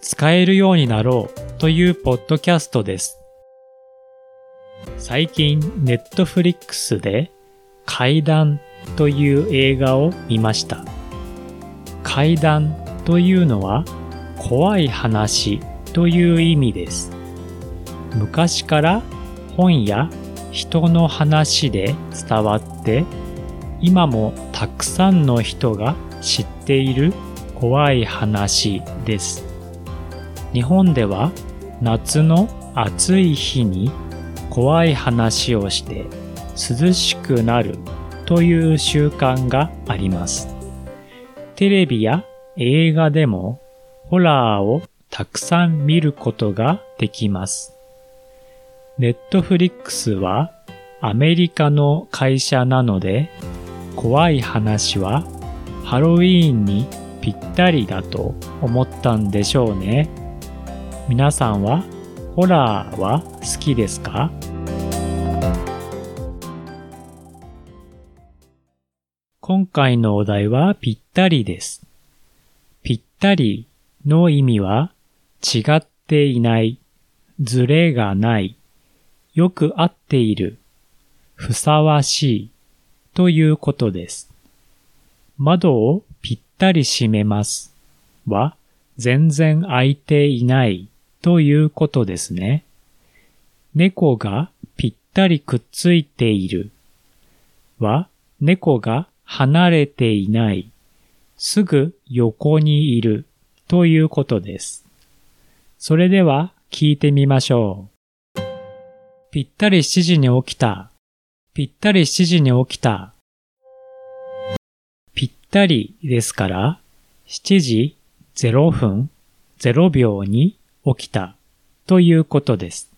使えるようになろうというポッドキャストです。最近ネットフリックスで階段という映画を見ました。階段というのは怖い話という意味です。昔から本や人の話で伝わって今もたくさんの人が知っている怖い話です。日本では夏の暑い日に怖い話をして涼しくなるという習慣があります。テレビや映画でもホラーをたくさん見ることができます。ネットフリックスはアメリカの会社なので怖い話はハロウィーンにぴったりだと思ったんでしょうね。皆さんはホラーは好きですか？今回のお題はぴったりです。ぴったりの意味は違っていない、ズレがない、よく合っている、ふさわしい。ということです。窓をぴったり閉めます。は全然開いていない。ということですね。猫がぴったりくっついているは猫が離れていない、すぐ横にいるということです。それでは聞いてみましょう。ぴったり7時に起きた。ぴったり7時に起きた。ぴったりですから、7時0分0秒に起きたということです。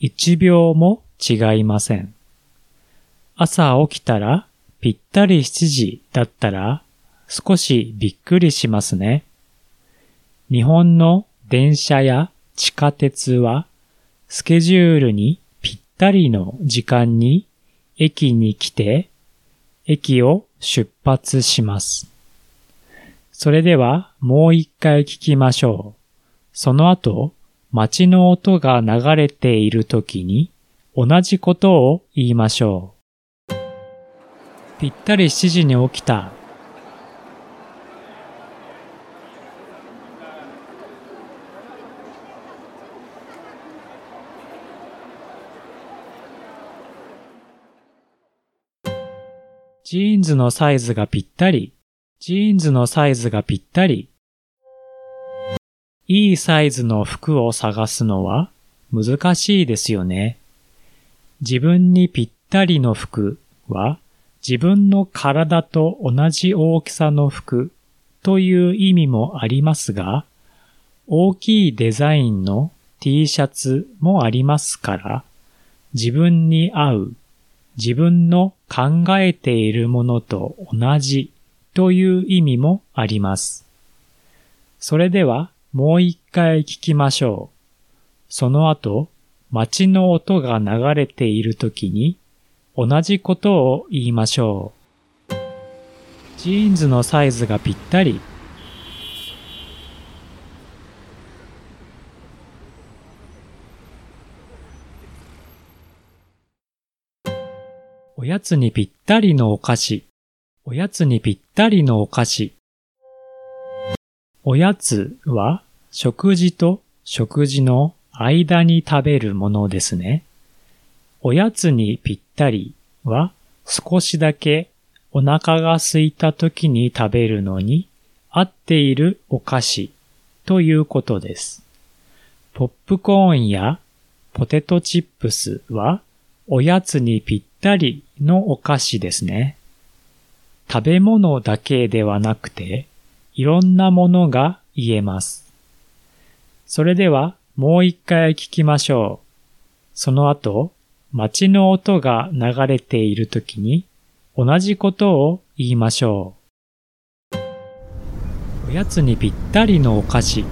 1秒も違いません。朝起きたらぴったり7時だったら少しびっくりしますね。日本の電車や地下鉄はスケジュールにぴったりの時間に駅に来て駅を出発します。それではもう一回聞きましょう。その後、街の音が流れている時に同じことを言いましょう。ぴったり7時に起きた。ジーンズのサイズがぴったり。ジーンズのサイズがぴったり。いいサイズの服を探すのは難しいですよね。自分にぴったりの服は自分の体と同じ大きさの服という意味もありますが、大きいデザインの T シャツもありますから、自分に合う自分の考えているものと同じという意味もあります。それではもう一回聞きましょう。その後、街の音が流れている時に同じことを言いましょう。ジーンズのサイズがぴったり。おやつにぴったりのお菓子。おやつにぴったりのお菓子。おやつは食事と食事の間に食べるものですね。おやつにぴったりは少しだけお腹が空いた時に食べるのに合っているお菓子ということです。ポップコーンやポテトチップスはおやつにぴったりのお菓子ですね。食べ物だけではなくて、いろんなものが言えます。それではもう一回聞きましょう。その後、街の音が流れているときに同じことを言いましょう。おやつにぴったりのお菓子。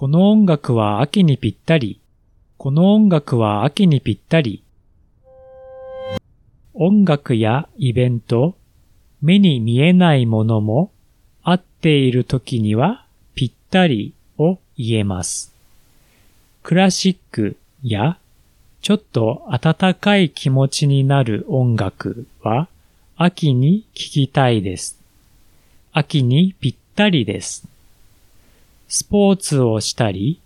この音楽は秋にぴったり。この音楽は秋にぴったり。音楽やイベント、目に見えないものも合っている時にはぴったりを言えます。クラシックやちょっと温かい気持ちになる音楽は秋に聴きたいです。秋にぴったりです。スポーツをしたり、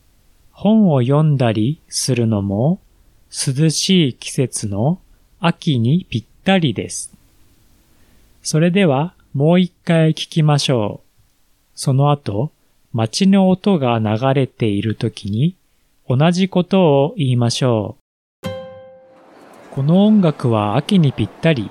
本を読んだりするのも涼しい季節の秋にぴったりです。それではもう一回聞きましょう。その後、街の音が流れている時に同じことを言いましょう。この音楽は秋にぴったり。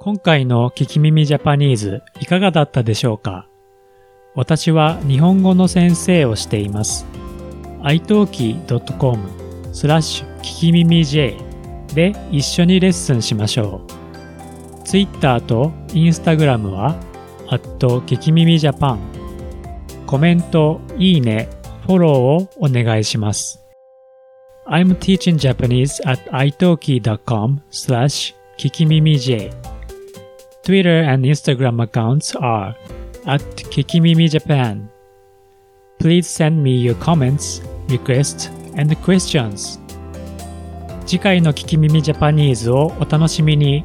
今回の聞き耳ジャパニーズいかがだったでしょうか？私は日本語の先生をしています。italki.com スラッシュ聞き耳 J で一緒にレッスンしましょう。Twitter と Instagram は、アット聞き耳ジャパン。コメント、いいね、フォローをお願いします。I'm teaching Japanese at italki.com slash 聞き耳 J Twitter and Instagram accounts are at Kikimimi Japan. Please send me your comments, requests, and questions. 次回の聞き耳ジャパニーズをお楽しみに。